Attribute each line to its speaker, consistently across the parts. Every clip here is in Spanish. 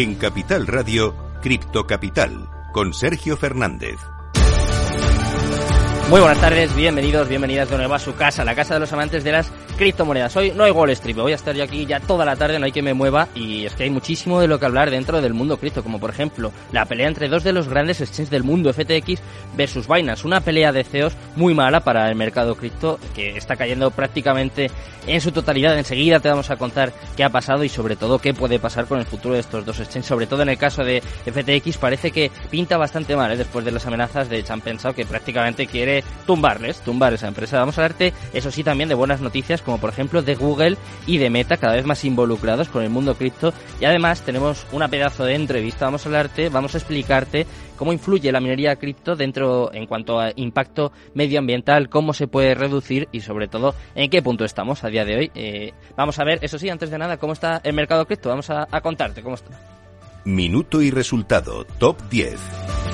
Speaker 1: En Capital Radio, Cripto Capital, con Sergio Fernández.
Speaker 2: Muy buenas tardes, bienvenidos, bienvenidas de nuevo a su casa, la casa de los amantes de las criptomonedas. Hoy no hay Wall Street, voy a estar yo aquí ya toda la tarde, no hay que me mueva y es que hay muchísimo de lo que hablar dentro del mundo cripto, como por ejemplo la pelea entre dos de los grandes exchanges del mundo, FTX versus Binance, una pelea de CEOs muy mala para el mercado cripto que está cayendo prácticamente en su totalidad. Enseguida te vamos a contar qué ha pasado y sobre todo qué puede pasar con el futuro de estos dos exchanges, sobre todo en el caso de FTX parece que pinta bastante mal ¿eh? después de las amenazas de Chan Pensado que prácticamente quiere tumbarles, tumbar esa empresa. Vamos a hablarte, eso sí, también de buenas noticias, como por ejemplo de Google y de Meta, cada vez más involucrados con el mundo cripto. Y además tenemos una pedazo de entrevista, vamos a hablarte, vamos a explicarte cómo influye la minería cripto dentro en cuanto a impacto medioambiental, cómo se puede reducir y sobre todo en qué punto estamos a día de hoy. Eh, vamos a ver, eso sí, antes de nada, cómo está el mercado cripto. Vamos a, a contarte cómo está.
Speaker 1: Minuto y resultado, top 10.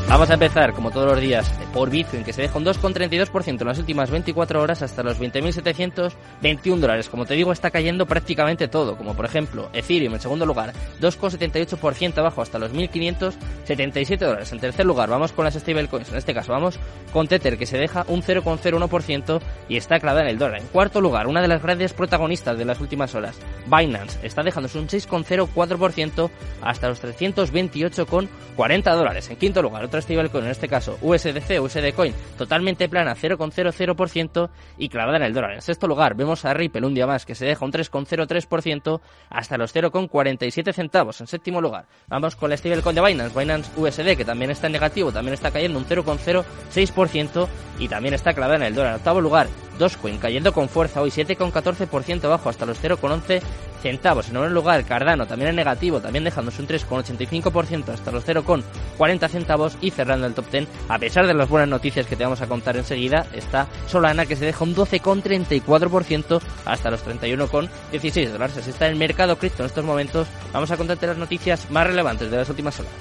Speaker 2: Vamos a empezar, como todos los días, por Bitcoin, que se deja un 2,32% en las últimas 24 horas hasta los 20.721 dólares. Como te digo, está cayendo prácticamente todo, como por ejemplo Ethereum en segundo lugar, 2,78% abajo hasta los 1.577 dólares. En tercer lugar, vamos con las stablecoins, en este caso vamos con Tether, que se deja un 0,01% y está clavada en el dólar. En cuarto lugar, una de las grandes protagonistas de las últimas horas, Binance, está dejándose un 6,04% hasta los 328,40 dólares. En quinto lugar, otra stablecoin, en este caso USDC, USD Coin, totalmente plana, 0,00% y clavada en el dólar. En sexto lugar, vemos a Ripple un día más que se deja un 3,03% hasta los 0,47 centavos. En séptimo lugar, vamos con la stablecoin de Binance, Binance USD, que también está en negativo, también está cayendo un 0,06% y también está clavada en el dólar. En octavo lugar, Dogecoin cayendo con fuerza hoy 7,14% abajo hasta los 0,11 centavos. En noveno lugar, Cardano también en negativo, también dejándose un 3,85% hasta los 0,40 centavos y cerrando el top 10, a pesar de las buenas noticias que te vamos a contar enseguida, está Solana que se deja un 12,34% hasta los 31,16 dólares. Así está el mercado cripto en estos momentos. Vamos a contarte las noticias más relevantes de las últimas horas.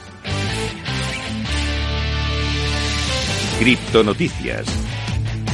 Speaker 1: Cripto Noticias.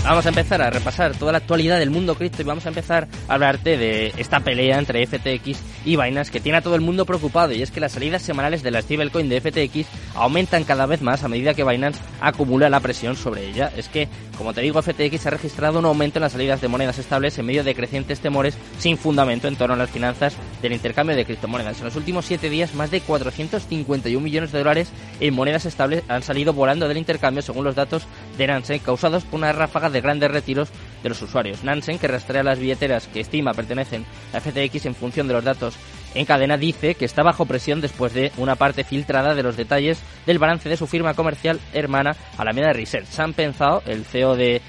Speaker 2: Vamos a empezar a repasar toda la actualidad del mundo cripto y vamos a empezar a hablarte de esta pelea entre FTX y Binance que tiene a todo el mundo preocupado y es que las salidas semanales de la stablecoin de FTX aumentan cada vez más a medida que Binance acumula la presión sobre ella. Es que, como te digo, FTX ha registrado un aumento en las salidas de monedas estables en medio de crecientes temores sin fundamento en torno a las finanzas del intercambio de criptomonedas. En los últimos siete días, más de 451 millones de dólares en monedas estables han salido volando del intercambio según los datos de Nansen causados por una ráfaga de grandes retiros de los usuarios. Nansen, que rastrea las billeteras que estima pertenecen a FTX en función de los datos en cadena, dice que está bajo presión después de una parte filtrada de los detalles del balance de su firma comercial hermana Alameda Research. han Pensado, el CEO de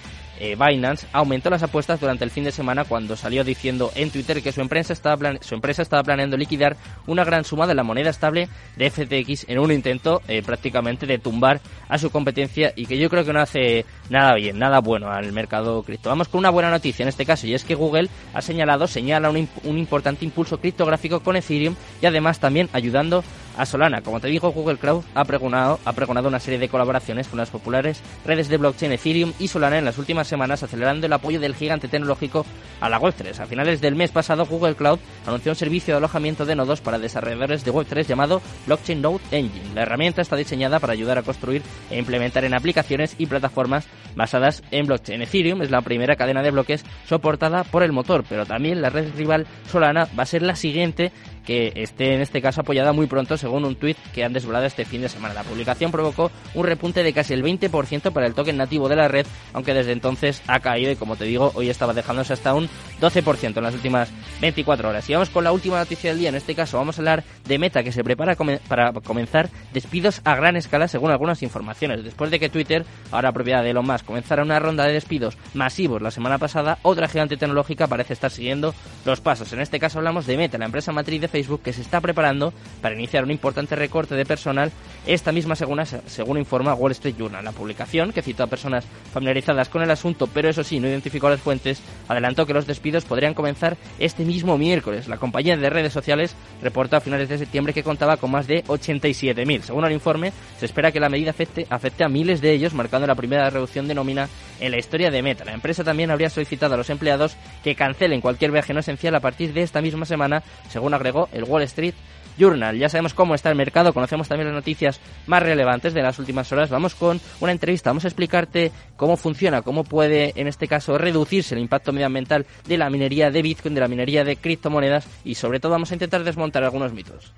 Speaker 2: eh, Binance aumentó las apuestas durante el fin de semana cuando salió diciendo en Twitter que su empresa estaba, su empresa estaba planeando liquidar una gran suma de la moneda estable de FTX en un intento eh, prácticamente de tumbar a su competencia y que yo creo que no hace nada bien, nada bueno al mercado cripto. Vamos con una buena noticia en este caso y es que Google ha señalado, señala un, un importante impulso criptográfico con Ethereum y además también ayudando a Solana. Como te digo, Google Cloud ha pregonado, ha pregonado una serie de colaboraciones con las populares redes de blockchain Ethereum y Solana en las últimas semanas, acelerando el apoyo del gigante tecnológico a la Web3. A finales del mes pasado, Google Cloud anunció un servicio de alojamiento de nodos para desarrolladores de Web3 llamado Blockchain Node Engine. La herramienta está diseñada para ayudar a construir e implementar en aplicaciones y plataformas basadas en blockchain. Ethereum es la primera cadena de bloques soportada por el motor, pero también la red rival Solana va a ser la siguiente que esté en este caso apoyada muy pronto según un tuit que han desvelado este fin de semana. La publicación provocó un repunte de casi el 20% para el token nativo de la red, aunque desde entonces ha caído y como te digo, hoy estaba dejándose hasta un 12% en las últimas 24 horas. Y vamos con la última noticia del día, en este caso vamos a hablar de Meta que se prepara para comenzar despidos a gran escala según algunas informaciones. Después de que Twitter, ahora propiedad de Elon Musk, comenzara una ronda de despidos masivos la semana pasada, otra gigante tecnológica parece estar siguiendo los pasos. En este caso hablamos de Meta, la empresa matriz de Facebook que se está preparando para iniciar un importante recorte de personal esta misma según, según informa Wall Street Journal. La publicación, que citó a personas familiarizadas con el asunto, pero eso sí, no identificó las fuentes, adelantó que los despidos podrían comenzar este mismo miércoles. La compañía de redes sociales reportó a finales de septiembre que contaba con más de 87.000. Según el informe, se espera que la medida afecte, afecte a miles de ellos, marcando la primera reducción de nómina en la historia de Meta. La empresa también habría solicitado a los empleados que cancelen cualquier viaje no esencial a partir de esta misma semana, según agregó el Wall Street Journal. Ya sabemos cómo está el mercado, conocemos también las noticias más relevantes de las últimas horas. Vamos con una entrevista, vamos a explicarte cómo funciona, cómo puede en este caso reducirse el impacto medioambiental de la minería de Bitcoin, de la minería de criptomonedas y sobre todo vamos a intentar desmontar algunos mitos.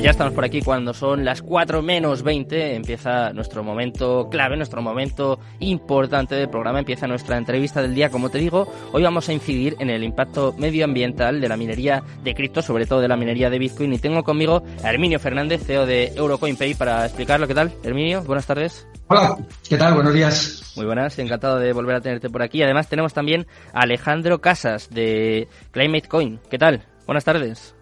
Speaker 2: Pues ya estamos por aquí cuando son las 4 menos 20. Empieza nuestro momento clave, nuestro momento importante del programa. Empieza nuestra entrevista del día. Como te digo, hoy vamos a incidir en el impacto medioambiental de la minería de cripto, sobre todo de la minería de Bitcoin. Y tengo conmigo a Herminio Fernández, CEO de EurocoinPay, para explicarlo. ¿Qué tal? Herminio, buenas tardes.
Speaker 3: Hola, ¿qué tal? Buenos días.
Speaker 2: Muy buenas, encantado de volver a tenerte por aquí. Además tenemos también a Alejandro Casas de Climate Coin. ¿Qué tal? Buenas tardes.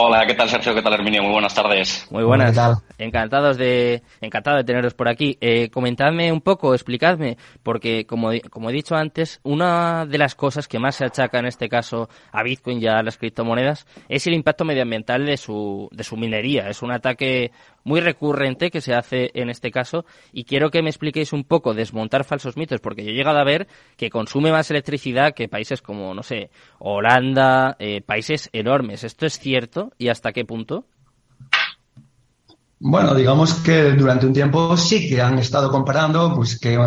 Speaker 4: Hola, ¿qué tal Sergio? ¿Qué tal Herminio? Muy buenas tardes.
Speaker 2: Muy buenas. Encantados de, encantado de teneros por aquí. Eh, comentadme un poco, explicadme, porque como, como he dicho antes, una de las cosas que más se achaca en este caso a Bitcoin y a las criptomonedas es el impacto medioambiental de su, de su minería. Es un ataque muy recurrente que se hace en este caso y quiero que me expliquéis un poco desmontar falsos mitos porque yo he llegado a ver que consume más electricidad que países como, no sé, Holanda, eh, países enormes. ¿Esto es cierto y hasta qué punto?
Speaker 3: Bueno, digamos que durante un tiempo sí que han estado comparando pues que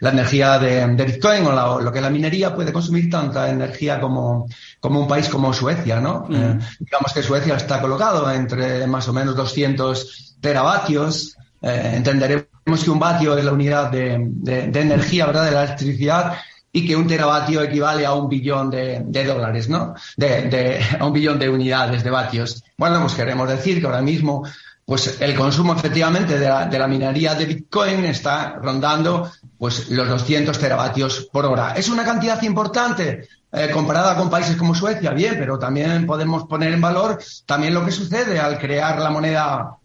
Speaker 3: la energía de, Bitcoin o lo que la minería puede consumir tanta energía como, como un país como Suecia, ¿no? Mm. Eh, digamos que Suecia está colocado entre más o menos 200 teravatios. Eh, entenderemos que un vatio es la unidad de, de, energía, ¿verdad? De la electricidad y que un teravatio equivale a un billón de, de dólares, ¿no? De, de, a un billón de unidades de vatios. Bueno, pues queremos decir que ahora mismo pues el consumo efectivamente de la, de la, minería de Bitcoin está rondando pues los 200 teravatios por hora. ¿Es una cantidad importante eh, comparada con países como Suecia? Bien, pero también podemos poner en valor también lo que sucede al crear la moneda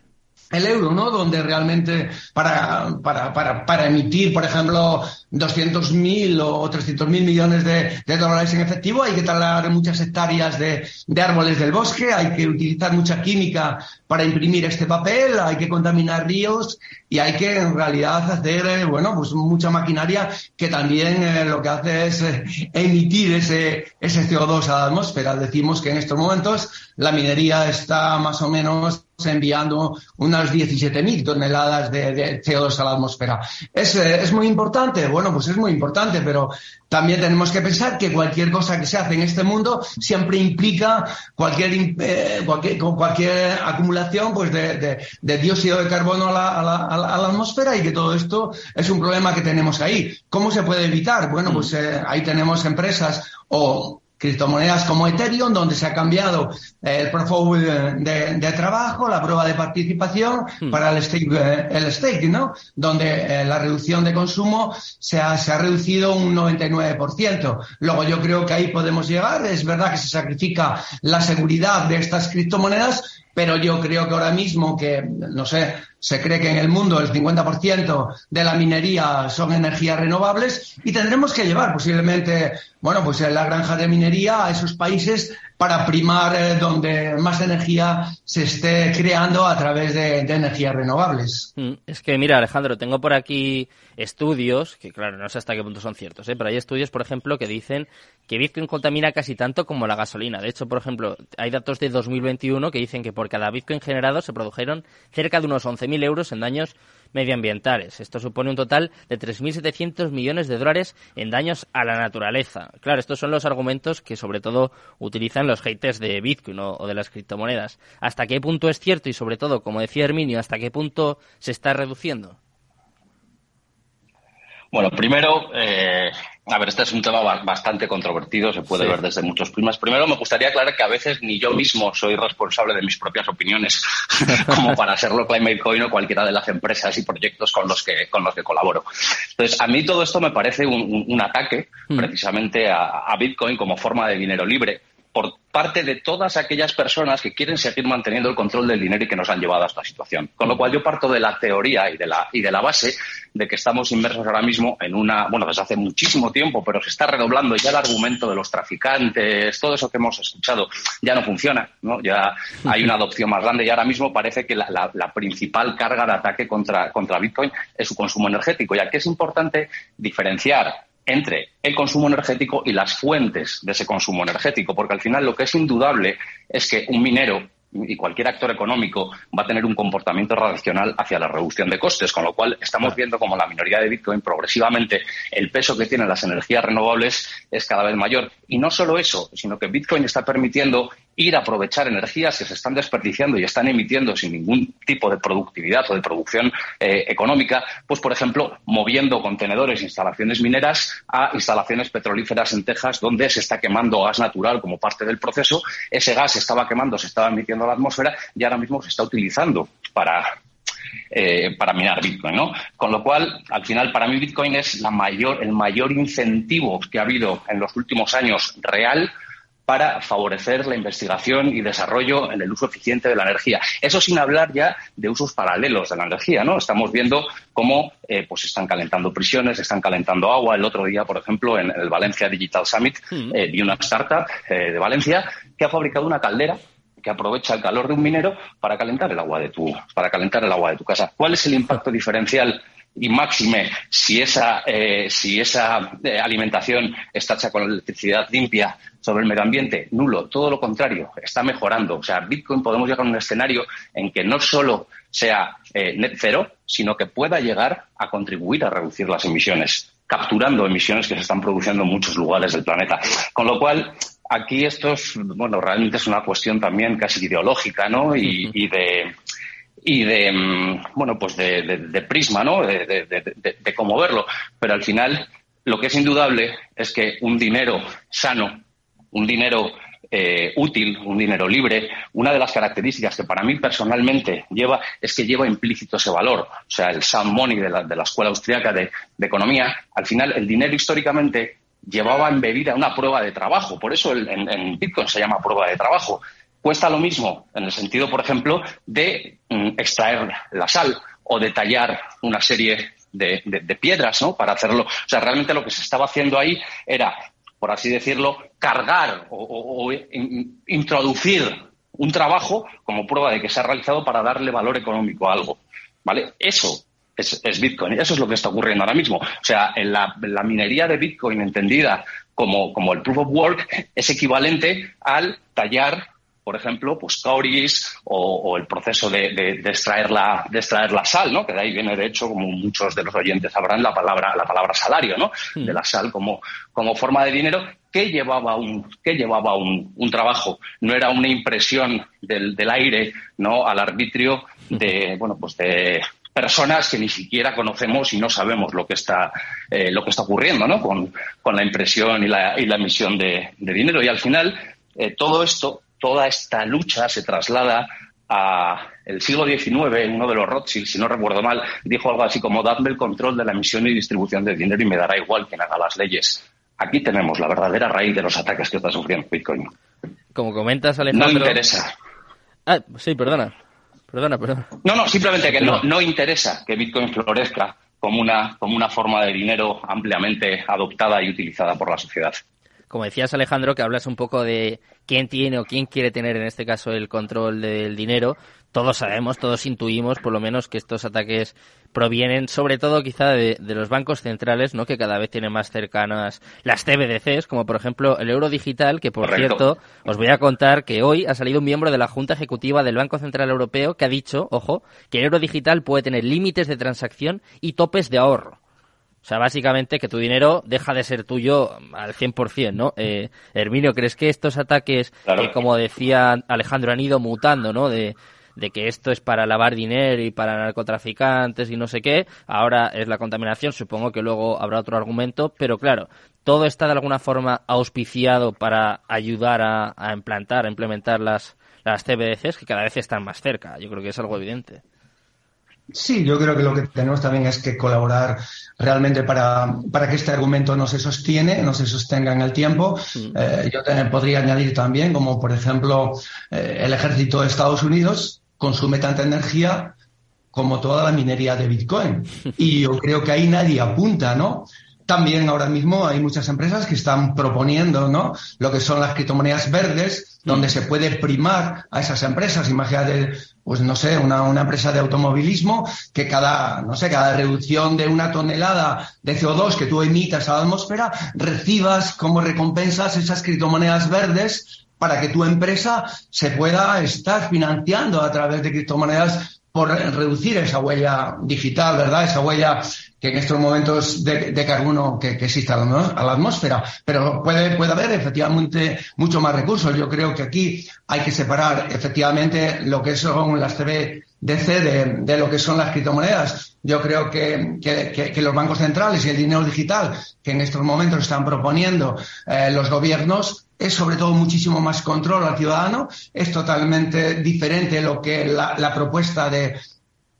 Speaker 3: el euro, ¿no? Donde realmente para, para, para, para emitir, por ejemplo, 200.000 o 300.000 millones de, dólares en efectivo hay que talar muchas hectáreas de, de, árboles del bosque, hay que utilizar mucha química para imprimir este papel, hay que contaminar ríos y hay que en realidad hacer, eh, bueno, pues mucha maquinaria que también eh, lo que hace es eh, emitir ese, ese CO2 a la atmósfera. Decimos que en estos momentos la minería está más o menos enviando unas 17.000 toneladas de, de, CO2 a la atmósfera. ¿Es, es muy importante? Bueno, pues es muy importante, pero también tenemos que pensar que cualquier cosa que se hace en este mundo siempre implica cualquier, eh, cualquier, cualquier acumulación pues de, de, de dióxido de carbono a la, a, la, a la, atmósfera y que todo esto es un problema que tenemos ahí. ¿Cómo se puede evitar? Bueno, pues eh, ahí tenemos empresas o criptomonedas como Ethereum, donde se ha cambiado el profile de, de trabajo, la prueba de participación hmm. para el stake, eh, el stake, ¿no? Donde eh, la reducción de consumo se ha, se ha reducido un 99%. Luego yo creo que ahí podemos llegar. Es verdad que se sacrifica la seguridad de estas criptomonedas, pero yo creo que ahora mismo que, no sé, se cree que en el mundo el 50% de la minería son energías renovables y tendremos que llevar posiblemente, bueno, pues la granja de minería a esos países para primar eh, donde más energía se esté creando a través de, energías renovables.
Speaker 2: Mm, es que, mira, Alejandro, tengo por aquí estudios, que claro, no sé hasta qué punto son ciertos, ¿eh? pero hay estudios, por ejemplo, que dicen que Bitcoin contamina casi tanto como la gasolina. De hecho, por ejemplo, hay datos de 2021 que dicen que por cada Bitcoin generado se produjeron cerca de unos 11.000 euros en daños medioambientales. Esto supone un total de 3.700 millones de dólares en daños a la naturaleza. Claro, estos son los argumentos que sobre todo utilizan los haters de Bitcoin o, o de las criptomonedas. ¿Hasta qué punto es cierto y sobre todo, como decía Herminio, hasta qué punto se está reduciendo?
Speaker 4: Bueno, primero, eh, a ver, este es un tema bastante controvertido, se puede sí. ver desde muchos prismas. Primero, me gustaría aclarar que a veces ni yo mismo soy responsable de mis propias opiniones, como para serlo Climate Coin o cualquiera de las empresas y proyectos con los que, con los que colaboro. Entonces, a mí todo esto me parece un, ataque mm. precisamente a, a Bitcoin como forma de dinero libre por parte de todas aquellas personas que quieren seguir manteniendo el control del dinero y que nos han llevado a esta situación. Con lo cual yo parto de la teoría y de la, y de la base de que estamos inmersos ahora mismo en una, bueno, desde hace muchísimo tiempo, pero se está redoblando ya el argumento de los traficantes, todo eso que hemos escuchado ya no funciona, ¿no? Ya hay una adopción más grande y ahora mismo parece que la, principal carga de ataque contra, contra Bitcoin es su consumo energético. Y aquí es importante diferenciar entre el consumo energético y las fuentes de ese consumo energético, porque al final lo que es indudable es que un minero y cualquier actor económico va a tener un comportamiento racional hacia la reducción de costes, con lo cual estamos viendo como la minoría de Bitcoin progresivamente el peso que tienen las energías renovables es cada vez mayor. Y no solo eso, sino que Bitcoin está permitiendo ir a aprovechar energías que se están desperdiciando y están emitiendo sin ningún tipo de productividad o de producción eh, económica, pues por ejemplo, moviendo contenedores, instalaciones mineras a instalaciones petrolíferas en Texas, donde se está quemando gas natural como parte del proceso. Ese gas se estaba quemando, se estaba emitiendo a la atmósfera y ahora mismo se está utilizando para eh, para minar Bitcoin, ¿no? Con lo cual, al final, para mí Bitcoin es la mayor, el mayor incentivo que ha habido en los últimos años real para favorecer la investigación y desarrollo en el uso eficiente de la energía. Eso sin hablar ya de usos paralelos de la energía, ¿no? Estamos viendo cómo eh, pues están calentando prisiones, están calentando agua. El otro día, por ejemplo, en el Valencia Digital Summit, mm. eh, vi una startup eh, de Valencia que ha fabricado una caldera que aprovecha el calor de un minero para calentar el agua de tu, para calentar el agua de tu casa. ¿Cuál es el impacto diferencial y máxime si esa, eh, si esa eh, alimentación está hecha con electricidad limpia sobre el medio ambiente, nulo, todo lo contrario, está mejorando. O sea, Bitcoin podemos llegar a un escenario en que no solo sea eh, net cero, sino que pueda llegar a contribuir a reducir las emisiones, capturando emisiones que se están produciendo en muchos lugares del planeta. Con lo cual, aquí esto es, bueno, realmente es una cuestión también casi ideológica, ¿no? y de y de, mm, bueno, pues de, prisma, ¿no? De, cómo verlo. Pero al final, lo que es indudable es que un dinero sano, un dinero eh, útil, un dinero libre, una de las características que para mí personalmente lleva es que lleva implícito ese valor. O sea, el sound money de la, de la escuela austríaca de, economía, al final el dinero históricamente llevaba embebida una prueba de trabajo. Por eso en Bitcoin se llama prueba de trabajo cuesta lo mismo en el sentido, por ejemplo, de mm, extraer la sal o de tallar una serie de, piedras, ¿no? Para hacerlo. O sea, realmente lo que se estaba haciendo ahí era, por así decirlo, cargar o, introducir un trabajo como prueba de que se ha realizado para darle valor económico a algo. ¿Vale? Eso es, Bitcoin. Eso es lo que está ocurriendo ahora mismo. O sea, en la, la minería de Bitcoin entendida como, como, el proof of work es equivalente al tallar por ejemplo, pues cauris o, el proceso de, extraer la, de extraer la sal, ¿no? Que de ahí viene, de hecho, como muchos de los oyentes sabrán, la palabra, la palabra salario, ¿no? Hmm. De la sal como, como forma de dinero que llevaba un, que llevaba un, un trabajo. No era una impresión del, del aire, ¿no? Al arbitrio de, bueno, pues de personas que ni siquiera conocemos y no sabemos lo que está, eh, lo que está ocurriendo, ¿no? Con, con la impresión y la, y la emisión de, de dinero. Y al final, eh, todo esto toda esta lucha se traslada a el siglo XIX, uno de los Rothschild, si no recuerdo mal, dijo algo así como dadme el control de la emisión y distribución de dinero y me dará igual quien haga las leyes. Aquí tenemos la verdadera raíz de los ataques que está sufriendo Bitcoin.
Speaker 2: Como comentas, Alejandro...
Speaker 4: No interesa.
Speaker 2: Ah, sí, perdona. Perdona, perdona.
Speaker 4: No, no, simplemente que no, no interesa que Bitcoin florezca como una, como una forma de dinero ampliamente adoptada y utilizada por la sociedad
Speaker 2: como decías Alejandro, que hablas un poco de quién tiene o quién quiere tener en este caso el control del dinero. Todos sabemos, todos intuimos por lo menos que estos ataques provienen sobre todo quizá de, los bancos centrales, ¿no? Que cada vez tienen más cercanas las CBDCs, como por ejemplo el euro digital, que por cierto, os voy a contar que hoy ha salido un miembro de la Junta Ejecutiva del Banco Central Europeo que ha dicho, ojo, que el euro digital puede tener límites de transacción y topes de ahorro. O sea, básicamente que tu dinero deja de ser tuyo al 100%, ¿no? Eh, Herminio, ¿crees que estos ataques, que como decía Alejandro, han ido mutando, ¿no? De, de que esto es para lavar dinero y para narcotraficantes y no sé qué, ahora es la contaminación, supongo que luego habrá otro argumento, pero claro, todo está de alguna forma auspiciado para ayudar a, a implantar, a implementar las, las CBDCs que cada vez están más cerca, yo creo que es algo evidente.
Speaker 3: Sí, yo creo que lo que tenemos también es que colaborar realmente para, para que este argumento no se sostiene, no se sostenga en el tiempo. Mm. Eh, yo te, podría añadir también, como por ejemplo, eh, el ejército de Estados Unidos consume tanta energía como toda la minería de Bitcoin. Y yo creo que ahí nadie apunta, ¿no? También ahora mismo hay muchas empresas que están proponiendo, ¿no? Lo que son las criptomonedas verdes, donde se puede primar a esas empresas. Imagínate, pues no sé, una, una, empresa de automovilismo que cada, no sé, cada reducción de una tonelada de CO2 que tú emitas a la atmósfera, recibas como recompensas esas criptomonedas verdes para que tu empresa se pueda estar financiando a través de criptomonedas por reducir esa huella digital, ¿verdad? Esa huella que en estos momentos de, carbono que, existe a la, atmósfera. Pero puede, puede haber efectivamente mucho más recursos. Yo creo que aquí hay que separar efectivamente lo que son las CBDC de, de lo que son las criptomonedas. Yo creo que, que, los bancos centrales y el dinero digital que en estos momentos están proponiendo eh, los gobiernos es sobre todo muchísimo más control al ciudadano, es totalmente diferente lo que la, la propuesta de,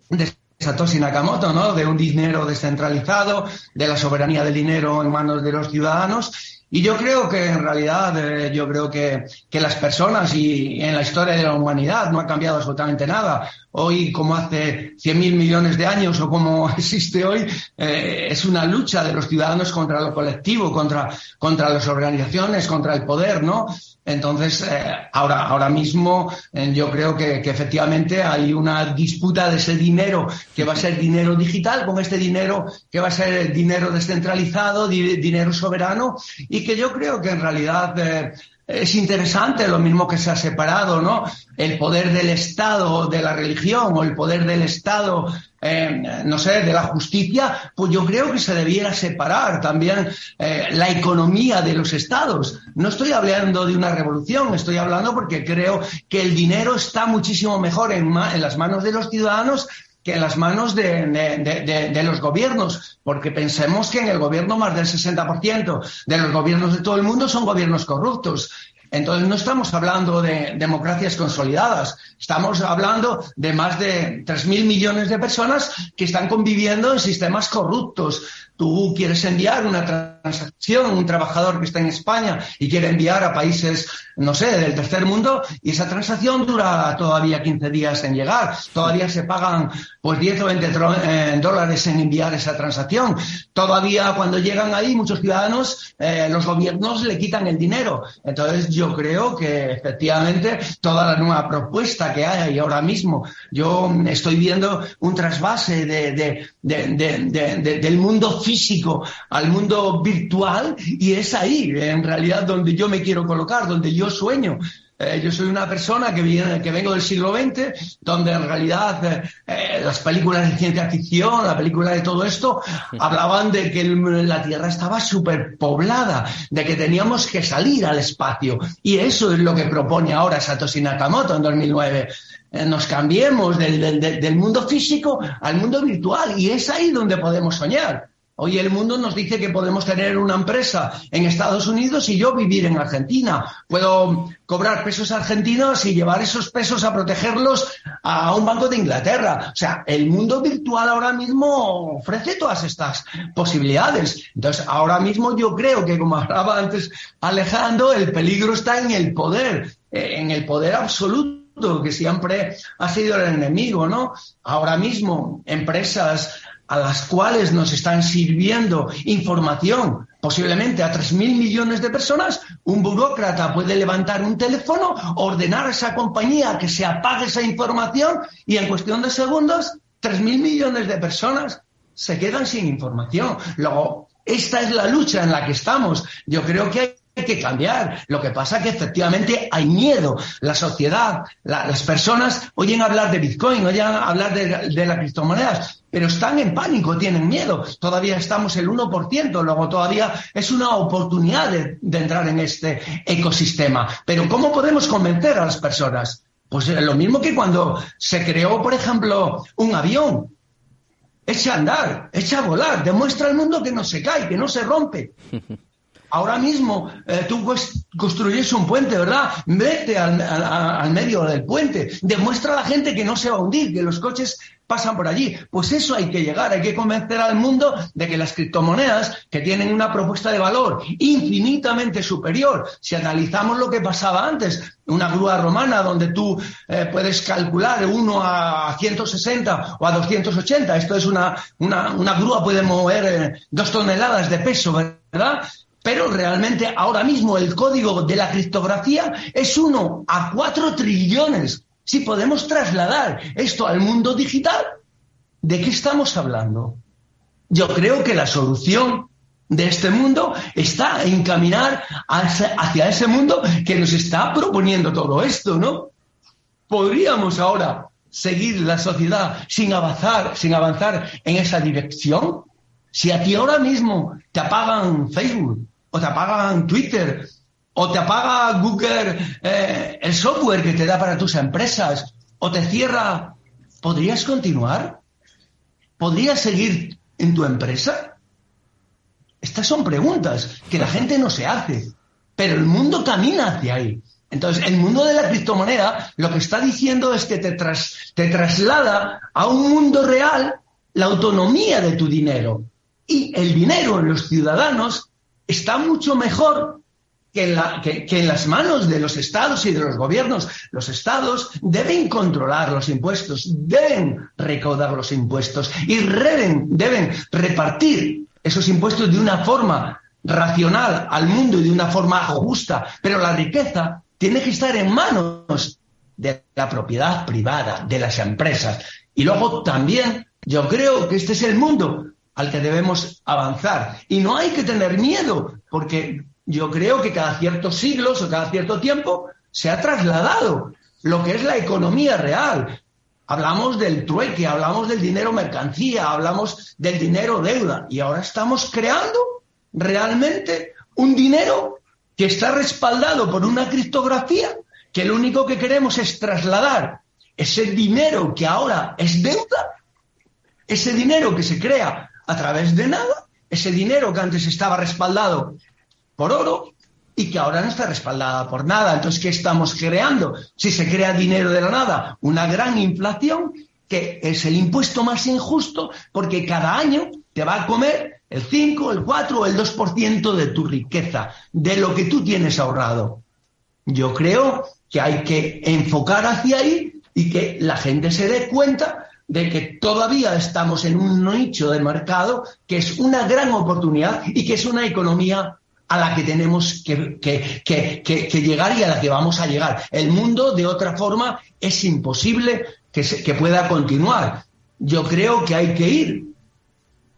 Speaker 3: de Satoshi Nakamoto, ¿no? De un dinero descentralizado, de la soberanía del dinero en manos de los ciudadanos. Y yo creo que en realidad, eh, yo creo que, que, las personas y en la historia de la humanidad no ha cambiado absolutamente nada. Hoy, como hace 100.000 millones de años o como existe hoy, eh, es una lucha de los ciudadanos contra lo colectivo, contra, contra las organizaciones, contra el poder, ¿no? Entonces, eh, ahora, ahora mismo eh, yo creo que, efectivamente hay una disputa de ese dinero que va a ser dinero digital con este dinero que va a ser dinero descentralizado, dinero soberano y que yo creo que en realidad eh, es interesante, lo mismo que se ha separado, ¿no? El poder del Estado de la religión o el poder del Estado, eh, no sé, de la justicia, pues yo creo que se debiera separar también eh, la economía de los Estados. No estoy hablando de una revolución, estoy hablando porque creo que el dinero está muchísimo mejor en, en las manos de los ciudadanos que en las manos de, los gobiernos, porque pensemos que en el gobierno más del 60% de los gobiernos de todo el mundo son gobiernos corruptos. Entonces no estamos hablando de democracias consolidadas, estamos hablando de más de 3.000 millones de personas que están conviviendo en sistemas corruptos. Tú quieres enviar una transacción, un trabajador que está en España y quiere enviar a países, no sé, del tercer mundo y esa transacción dura todavía 15 días en llegar. Todavía se pagan pues 10 o 20 eh, dólares en enviar esa transacción. Todavía cuando llegan ahí muchos ciudadanos, eh, los gobiernos le quitan el dinero. Entonces yo creo que efectivamente toda la nueva propuesta que hay ahora mismo, yo estoy viendo un trasvase de, del mundo físico al mundo virtual y es ahí, en realidad, donde yo me quiero colocar, donde yo sueño. Eh, yo soy una persona que, viene, que vengo del siglo XX, donde en realidad eh, eh, las películas de ciencia ficción, la película de todo esto, hablaban de que la Tierra estaba superpoblada, de que teníamos que salir al espacio. Y eso es lo que propone ahora Satoshi Nakamoto en 2009 nos cambiemos del, del, mundo físico al mundo virtual y es ahí donde podemos soñar. Hoy el mundo nos dice que podemos tener una empresa en Estados Unidos y yo vivir en Argentina. Puedo cobrar pesos argentinos y llevar esos pesos a protegerlos a un banco de Inglaterra. O sea, el mundo virtual ahora mismo ofrece todas estas posibilidades. Entonces, ahora mismo yo creo que, como hablaba antes Alejandro, el peligro está en el poder, en el poder absoluto que siempre ha sido el enemigo, ¿no? Ahora mismo, empresas a las cuales nos están sirviendo información, posiblemente a 3.000 millones de personas, un burócrata puede levantar un teléfono, ordenar a esa compañía que se apague esa información y en cuestión de segundos, 3.000 millones de personas se quedan sin información. Luego, esta es la lucha en la que estamos. Yo creo que hay que cambiar. Lo que pasa es que efectivamente hay miedo. La sociedad, las personas oyen hablar de Bitcoin, oyen hablar de, las criptomonedas, pero están en pánico, tienen miedo. Todavía estamos el 1%, luego todavía es una oportunidad de, entrar en este ecosistema. Pero ¿cómo podemos convencer a las personas? Pues lo mismo que cuando se creó, por ejemplo, un avión. Echa a andar, echa a volar, demuestra al mundo que no se cae, que no se rompe. Ahora mismo eh, tú pues, construyes un puente, ¿verdad? Vete al, medio del puente, demuestra a la gente que no se va a hundir, que los coches pasan por allí. Pues eso hay que llegar, hay que convencer al mundo de que las criptomonedas, que tienen una propuesta de valor infinitamente superior, si analizamos lo que pasaba antes, una grúa romana donde tú eh, puedes calcular uno a 160 o a 280, esto es una, una, una grúa puede mover eh, dos toneladas de peso, ¿verdad? Pero realmente ahora mismo el código de la criptografía es uno a cuatro trillones. Si podemos trasladar esto al mundo digital, ¿de qué estamos hablando? Yo creo que la solución de este mundo está en caminar hacia ese mundo que nos está proponiendo todo esto, ¿no? Podríamos ahora seguir la sociedad sin avanzar, sin avanzar en esa dirección. Si a ti ahora mismo te apagan Facebook, o te apagan Twitter, o te apaga Google eh, el software que te da para tus empresas, o te cierra, ¿podrías continuar? ¿Podrías seguir en tu empresa? Estas son preguntas que la gente no se hace, pero el mundo camina hacia ahí. Entonces, el mundo de la criptomoneda lo que está diciendo es que te, te traslada a un mundo real la autonomía de tu dinero. Y el dinero en los ciudadanos está mucho mejor que en, las manos de los estados y de los gobiernos. Los estados deben controlar los impuestos, deben recaudar los impuestos y deben, deben repartir esos impuestos de una forma racional al mundo y de una forma justa. Pero la riqueza tiene que estar en manos de la propiedad privada, de las empresas. Y luego también yo creo que este es el mundo al que debemos avanzar. Y no hay que tener miedo, porque yo creo que cada ciertos siglos o cada cierto tiempo se ha trasladado lo que es la economía real. Hablamos del trueque, hablamos del dinero mercancía, hablamos del dinero deuda y ahora estamos creando realmente un dinero que está respaldado por una criptografía que lo único que queremos es trasladar ese dinero que ahora es deuda, ese dinero que se crea a través de nada, ese dinero que antes estaba respaldado por oro y que ahora no está respaldada por nada. Entonces, ¿qué estamos creando? Si se crea dinero de la nada, una gran inflación que es el impuesto más injusto porque cada año te va a comer el 5, el 4 o el 2% de tu riqueza, de lo que tú tienes ahorrado. Yo creo que hay que enfocar hacia ahí y que la gente se dé cuenta de que todavía estamos en un nicho de mercado que es una gran oportunidad y que es una economía a la que tenemos que, llegar y a la que vamos a llegar. El mundo, de otra forma, es imposible que, que pueda continuar. Yo creo que hay que ir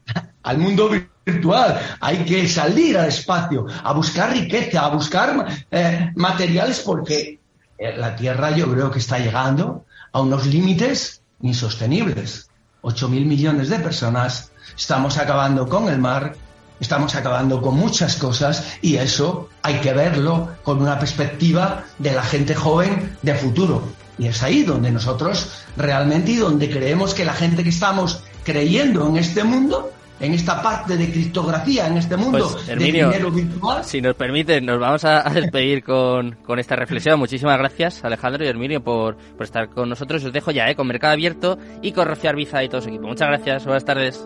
Speaker 3: al mundo virtual, hay que salir al espacio, a buscar riqueza, a buscar eh, materiales, porque eh, la Tierra yo creo que está llegando a unos límites insostenibles. 8.000 millones de personas, estamos acabando con el mar, estamos acabando con muchas cosas y eso hay que verlo con una perspectiva de la gente joven de futuro. Y es ahí donde nosotros realmente y donde creemos que la gente que estamos creyendo en este mundo en esta parte de criptografía, en este mundo
Speaker 2: pues, de dinero virtual. Si nos permite, nos vamos a, despedir con, esta reflexión. Muchísimas gracias, Alejandro y Herminio, por, por estar con nosotros. Os dejo ya ¿eh? con Mercado Abierto y con Rocío Arbiza y todo su equipo. Muchas gracias, buenas tardes.